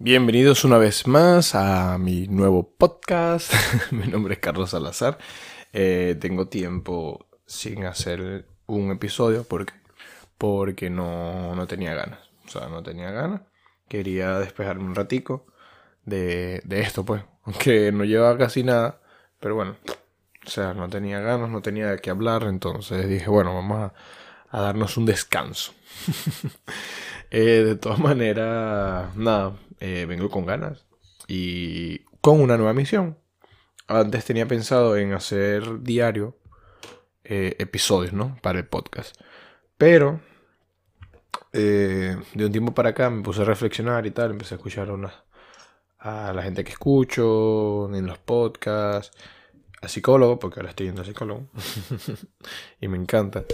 Bienvenidos una vez más a mi nuevo podcast. mi nombre es Carlos Salazar. Eh, tengo tiempo sin hacer un episodio porque, porque no, no tenía ganas. O sea, no tenía ganas. Quería despejarme un ratico de, de esto, pues. Aunque no llevaba casi nada. Pero bueno, o sea, no tenía ganas, no tenía de qué hablar. Entonces dije, bueno, vamos a, a darnos un descanso. Eh, de todas maneras, nada, eh, vengo con ganas y con una nueva misión. Antes tenía pensado en hacer diario eh, episodios, ¿no? Para el podcast. Pero de un tiempo para acá me puse a reflexionar y tal, empecé a escuchar a la gente que escucho en los podcasts, a psicólogo, porque ahora estoy yendo a psicólogo y me encanta.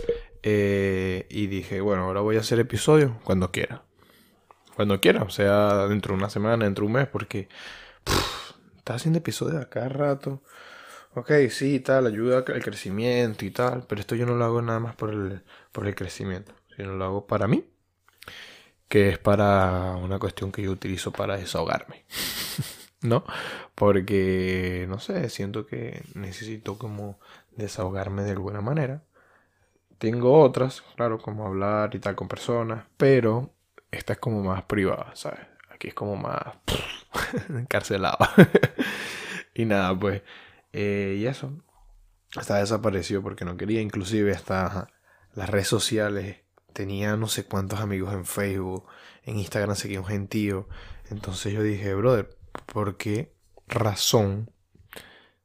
Eh, y dije, bueno, ahora voy a hacer episodios cuando quiera. Cuando quiera, o sea, dentro de una semana, dentro de un mes, porque está haciendo episodios a cada rato. Ok, sí, tal, ayuda al crecimiento y tal, pero esto yo no lo hago nada más por el, por el crecimiento, sino lo hago para mí, que es para una cuestión que yo utilizo para desahogarme, ¿no? Porque, no sé, siento que necesito como desahogarme de alguna manera tengo otras, claro, como hablar y tal con personas, pero esta es como más privada, ¿sabes? Aquí es como más encarcelado. y nada, pues, eh, y eso. Hasta desapareció porque no quería, inclusive hasta las redes sociales. Tenía no sé cuántos amigos en Facebook, en Instagram seguía un gentío. Entonces yo dije, brother, ¿por qué razón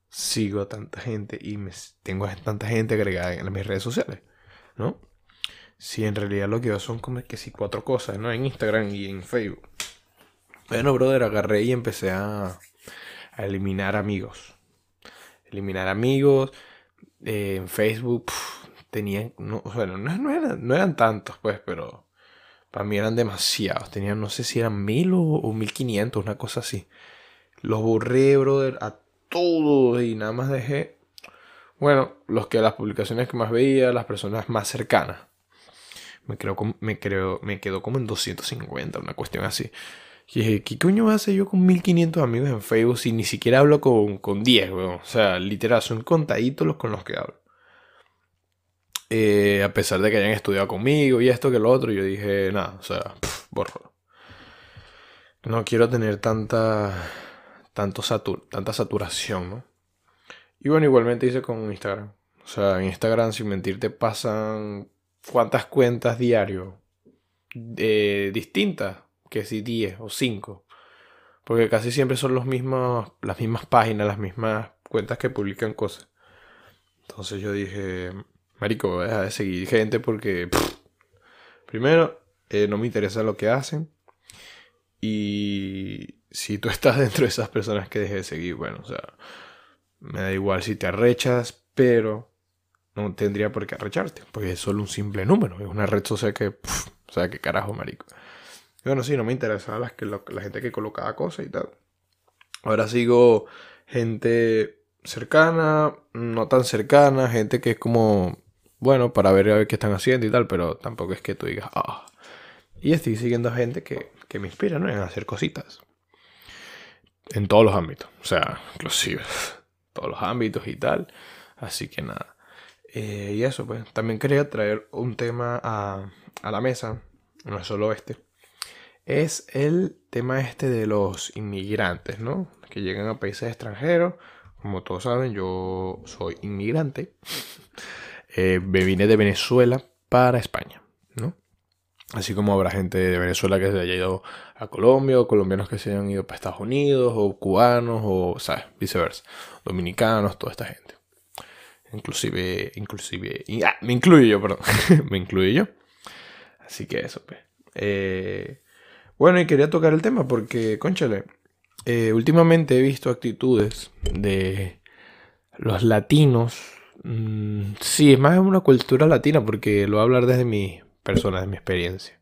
sigo a tanta gente y me, tengo a tanta gente agregada en mis redes sociales? ¿No? Si en realidad lo que veo son como que si cuatro cosas, ¿no? En Instagram y en Facebook. Bueno, brother, agarré y empecé a, eliminar amigos. Eliminar amigos. Eh, en Facebook tenían, no, bueno, no, eran, no eran tantos, pues, pero para mí eran demasiados. Tenían, no sé si eran mil o, o mil quinientos, una cosa así. Los borré, brother, a todos y nada más dejé bueno, los que las publicaciones que más veía, las personas más cercanas. Me, creo, me, creo, me quedó como en 250, una cuestión así. Y dije, ¿qué coño hace yo con 1500 amigos en Facebook si ni siquiera hablo con, con 10, weón? O sea, literal, son contaditos los con los que hablo. Eh, a pesar de que hayan estudiado conmigo y esto que lo otro, yo dije, nada, o sea, borro. No quiero tener tanta, tanto tanta saturación, ¿no? Y bueno, igualmente hice con Instagram. O sea, en Instagram, sin mentirte, pasan cuántas cuentas diario eh, distintas, que si 10 o 5. Porque casi siempre son los mismos, las mismas páginas, las mismas cuentas que publican cosas. Entonces yo dije, Marico, voy a dejar de seguir gente porque, primero, eh, no me interesa lo que hacen. Y si tú estás dentro de esas personas que dejé de seguir, bueno, o sea, me da igual si te arrechas, pero no tendría por qué arrecharte, porque es solo un simple número, es una red social que, o sea, qué carajo, marico. Y bueno, sí, no me interesaba las que, la gente que colocaba cosas y tal. Ahora sigo gente cercana, no tan cercana, gente que es como, bueno, para ver a ver qué están haciendo y tal, pero tampoco es que tú digas, ah. Y estoy siguiendo a gente que, que me inspira, ¿no? En hacer cositas. En todos los ámbitos, o sea, inclusive todos los ámbitos y tal. Así que nada. Eh, y eso, pues. También quería traer un tema a, a la mesa. No es solo este. Es el tema este de los inmigrantes, ¿no? Que llegan a países extranjeros. Como todos saben, yo soy inmigrante. Eh, me vine de Venezuela para España. Así como habrá gente de Venezuela que se haya ido a Colombia, o colombianos que se hayan ido para Estados Unidos, o cubanos, o, ¿sabes? Viceversa. Dominicanos, toda esta gente. Inclusive, inclusive, ah, me incluyo yo, perdón. me incluyo yo. Así que eso, pues. Eh, bueno, y quería tocar el tema porque, conchale, eh, últimamente he visto actitudes de los latinos. Mm, sí, es más una cultura latina porque lo voy a hablar desde mi personas de mi experiencia.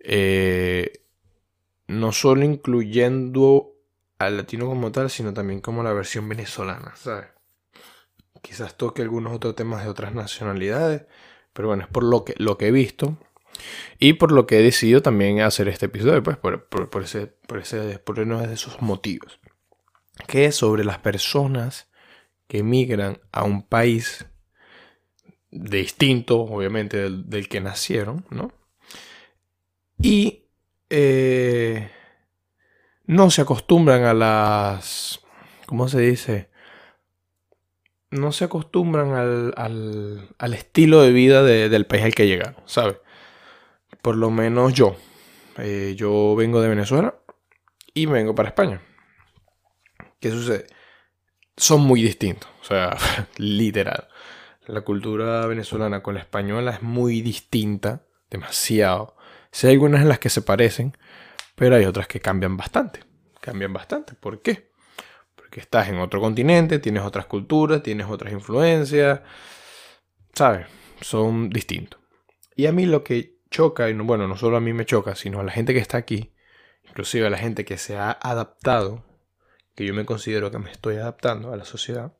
Eh, no solo incluyendo al latino como tal, sino también como la versión venezolana, ¿sabes? Quizás toque algunos otros temas de otras nacionalidades, pero bueno, es por lo que, lo que he visto, Y por lo que he decidido también hacer este episodio, pues por, ese, por, ese, por uno de esos motivos. Que es sobre las personas que emigran a un país distinto, obviamente, del, que nacieron, ¿no? Y eh, no se acostumbran a las, ¿cómo se dice? No se acostumbran al, al, estilo de vida del país al que llegaron, ¿sabes? Por lo menos yo. Eh, yo vengo de Venezuela y vengo para España. ¿Qué sucede? Son muy distintos, o sea, literal. La cultura venezolana con la española es muy distinta, demasiado. Si hay algunas en las que se parecen, pero hay otras que cambian bastante. Cambian bastante. ¿Por qué? Porque estás en otro continente, tienes otras culturas, tienes otras influencias. ¿Sabes? Son distintos. Y a mí lo que choca, y no, bueno, no solo a mí me choca, sino a la gente que está aquí, inclusive a la gente que se ha adaptado, que yo me considero que me estoy adaptando a la sociedad,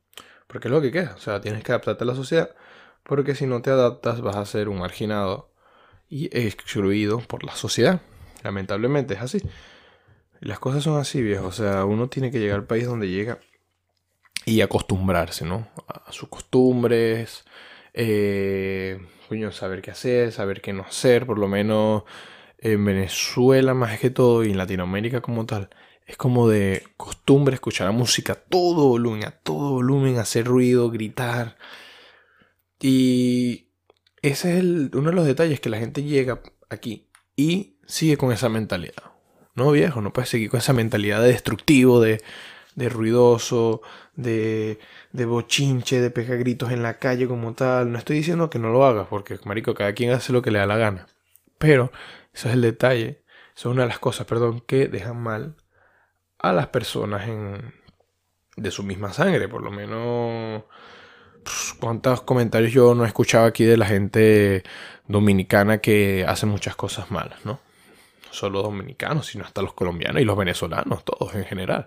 porque es lo que queda. O sea, tienes que adaptarte a la sociedad. Porque si no te adaptas vas a ser un marginado y excluido por la sociedad. Lamentablemente es así. Las cosas son así, viejo. O sea, uno tiene que llegar al país donde llega y acostumbrarse, ¿no? A sus costumbres. Eh, saber qué hacer, saber qué no hacer. Por lo menos en Venezuela más que todo y en Latinoamérica como tal es como de costumbre escuchar la música todo volumen, a todo volumen, hacer ruido, gritar. Y ese es uno de los detalles que la gente llega aquí y sigue con esa mentalidad. No viejo, no puedes seguir con esa mentalidad de destructivo, de, de ruidoso, de, de bochinche, de pegar gritos en la calle como tal. No estoy diciendo que no lo hagas, porque, marico, cada quien hace lo que le da la gana. Pero, eso es el detalle, eso es una de las cosas, perdón, que dejan mal a las personas en, de su misma sangre. Por lo menos, cuántos comentarios yo no he escuchado aquí de la gente dominicana que hace muchas cosas malas, ¿no? No solo dominicanos, sino hasta los colombianos y los venezolanos, todos en general.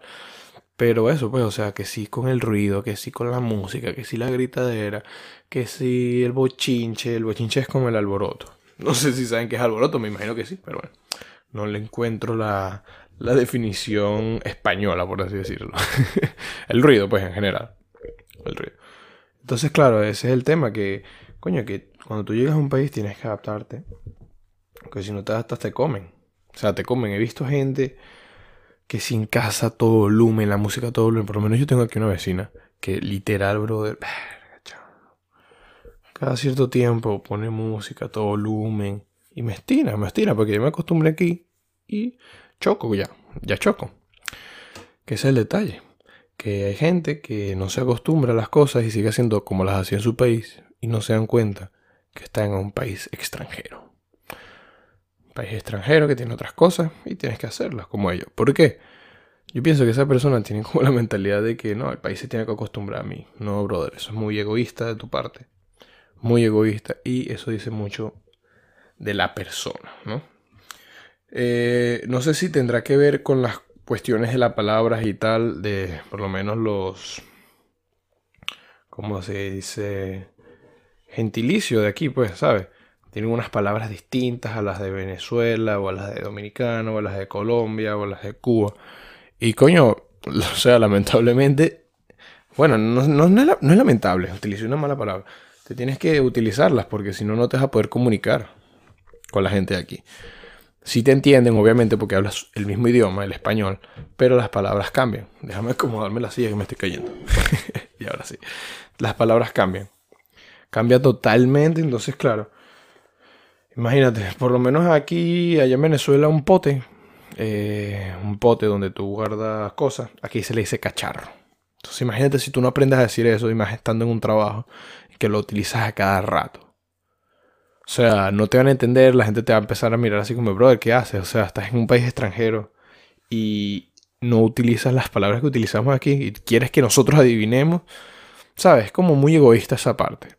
Pero eso, pues, o sea, que sí con el ruido, que sí con la música, que sí la gritadera, que sí el bochinche. El bochinche es como el alboroto. No sé si saben qué es alboroto, me imagino que sí, pero bueno. No le encuentro la, la definición española, por así decirlo. el ruido, pues, en general. El ruido. Entonces, claro, ese es el tema que, coño, que cuando tú llegas a un país tienes que adaptarte. Porque si no te adaptas, te comen. O sea, te comen. He visto gente que sin casa todo volumen, la música todo volumen. Por lo menos yo tengo aquí una vecina que literal, brother. Cada cierto tiempo pone música, todo volumen. Y me estira, me estira, porque yo me acostumbré aquí. Y choco ya, ya choco. Que es el detalle. Que hay gente que no se acostumbra a las cosas y sigue haciendo como las hacía en su país y no se dan cuenta que está en un país extranjero. Un país extranjero que tiene otras cosas y tienes que hacerlas como ellos. ¿Por qué? Yo pienso que esa persona tiene como la mentalidad de que no, el país se tiene que acostumbrar a mí. No, brother, eso es muy egoísta de tu parte. Muy egoísta. Y eso dice mucho de la persona, ¿no? Eh, no sé si tendrá que ver con las cuestiones de las palabras y tal, de por lo menos los, ¿cómo se dice? Gentilicio de aquí, pues, ¿sabes? Tienen unas palabras distintas a las de Venezuela, o a las de Dominicano, o a las de Colombia, o a las de Cuba. Y coño, o sea, lamentablemente, bueno, no, no, es, no es lamentable, utilicé una mala palabra. Te tienes que utilizarlas porque si no, no te vas a poder comunicar con la gente de aquí. Si te entienden, obviamente, porque hablas el mismo idioma, el español, pero las palabras cambian. Déjame acomodarme la silla que me estoy cayendo. y ahora sí. Las palabras cambian. Cambia totalmente, entonces, claro. Imagínate, por lo menos aquí, allá en Venezuela, un pote. Eh, un pote donde tú guardas cosas. Aquí se le dice cacharro. Entonces, imagínate si tú no aprendes a decir eso, y más estando en un trabajo, que lo utilizas a cada rato. O sea, no te van a entender, la gente te va a empezar a mirar así como, brother, ¿qué haces? O sea, estás en un país extranjero y no utilizas las palabras que utilizamos aquí y quieres que nosotros adivinemos. ¿Sabes? Es como muy egoísta esa parte.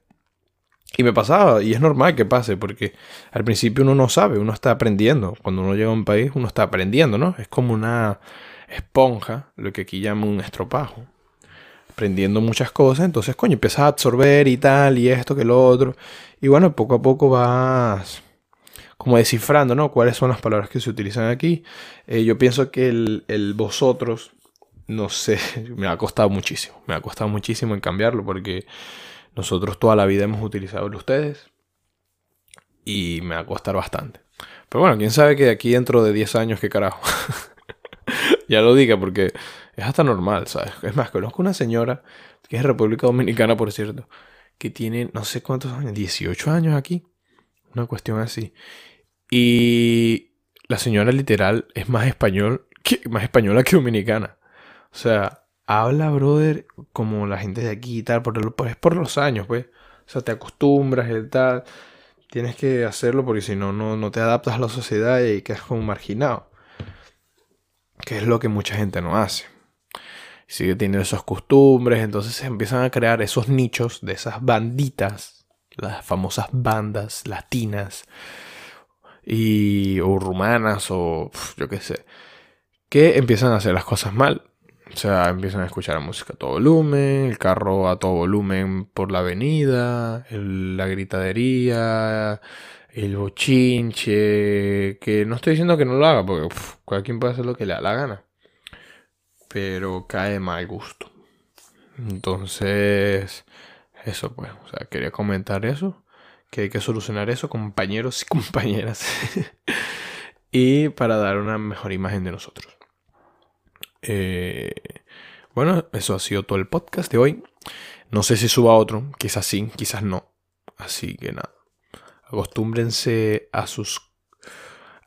Y me pasaba, y es normal que pase, porque al principio uno no sabe, uno está aprendiendo. Cuando uno llega a un país, uno está aprendiendo, ¿no? Es como una esponja, lo que aquí llaman un estropajo aprendiendo muchas cosas, entonces, coño, empiezas a absorber y tal, y esto que lo otro. Y bueno, poco a poco vas como descifrando, ¿no? Cuáles son las palabras que se utilizan aquí. Eh, yo pienso que el, el, vosotros, no sé, me ha costado muchísimo. Me ha costado muchísimo en cambiarlo porque nosotros toda la vida hemos utilizado el ustedes y me va a costar bastante. Pero bueno, quién sabe que aquí dentro de 10 años, qué carajo. ya lo diga porque es hasta normal, ¿sabes? Es más, conozco una señora, que es República Dominicana, por cierto, que tiene no sé cuántos años, 18 años aquí. Una cuestión así. Y la señora literal es más español más española que dominicana. O sea, habla, brother, como la gente de aquí y tal, por, es por los años, pues. O sea, te acostumbras y tal. Tienes que hacerlo porque si no, no te adaptas a la sociedad y quedas como marginado. Que es lo que mucha gente no hace. Sigue teniendo esas costumbres, entonces se empiezan a crear esos nichos de esas banditas, las famosas bandas latinas y o rumanas o yo qué sé, que empiezan a hacer las cosas mal. O sea, empiezan a escuchar la música a todo volumen, el carro a todo volumen por la avenida, la gritadería, el bochinche, que no estoy diciendo que no lo haga, porque cualquiera puede hacer lo que le da la gana, pero cae mal gusto. Entonces, eso pues, o sea, quería comentar eso, que hay que solucionar eso, compañeros y compañeras, y para dar una mejor imagen de nosotros. Eh, bueno, eso ha sido todo el podcast de hoy. No sé si suba otro, quizás sí, quizás no. Así que nada. Acostúmbrense a sus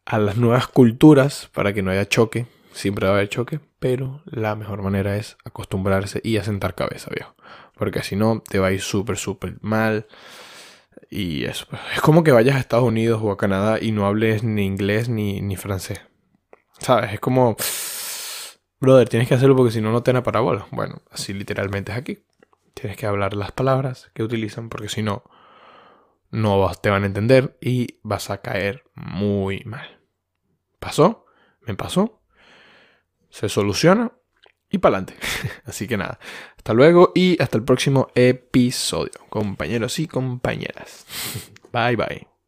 a las nuevas culturas para que no haya choque. Siempre va a haber choque, pero la mejor manera es acostumbrarse y asentar cabeza, viejo. Porque si no, te va a ir súper, súper mal. Y eso, es como que vayas a Estados Unidos o a Canadá y no hables ni inglés ni, ni francés. ¿Sabes? Es como brother, tienes que hacerlo porque si no, no te dan parábola. Bueno, así literalmente es aquí. Tienes que hablar las palabras que utilizan porque si no, no te van a entender y vas a caer muy mal. ¿Pasó? ¿Me pasó? Se soluciona y para adelante. Así que nada, hasta luego y hasta el próximo episodio, compañeros y compañeras. Bye bye.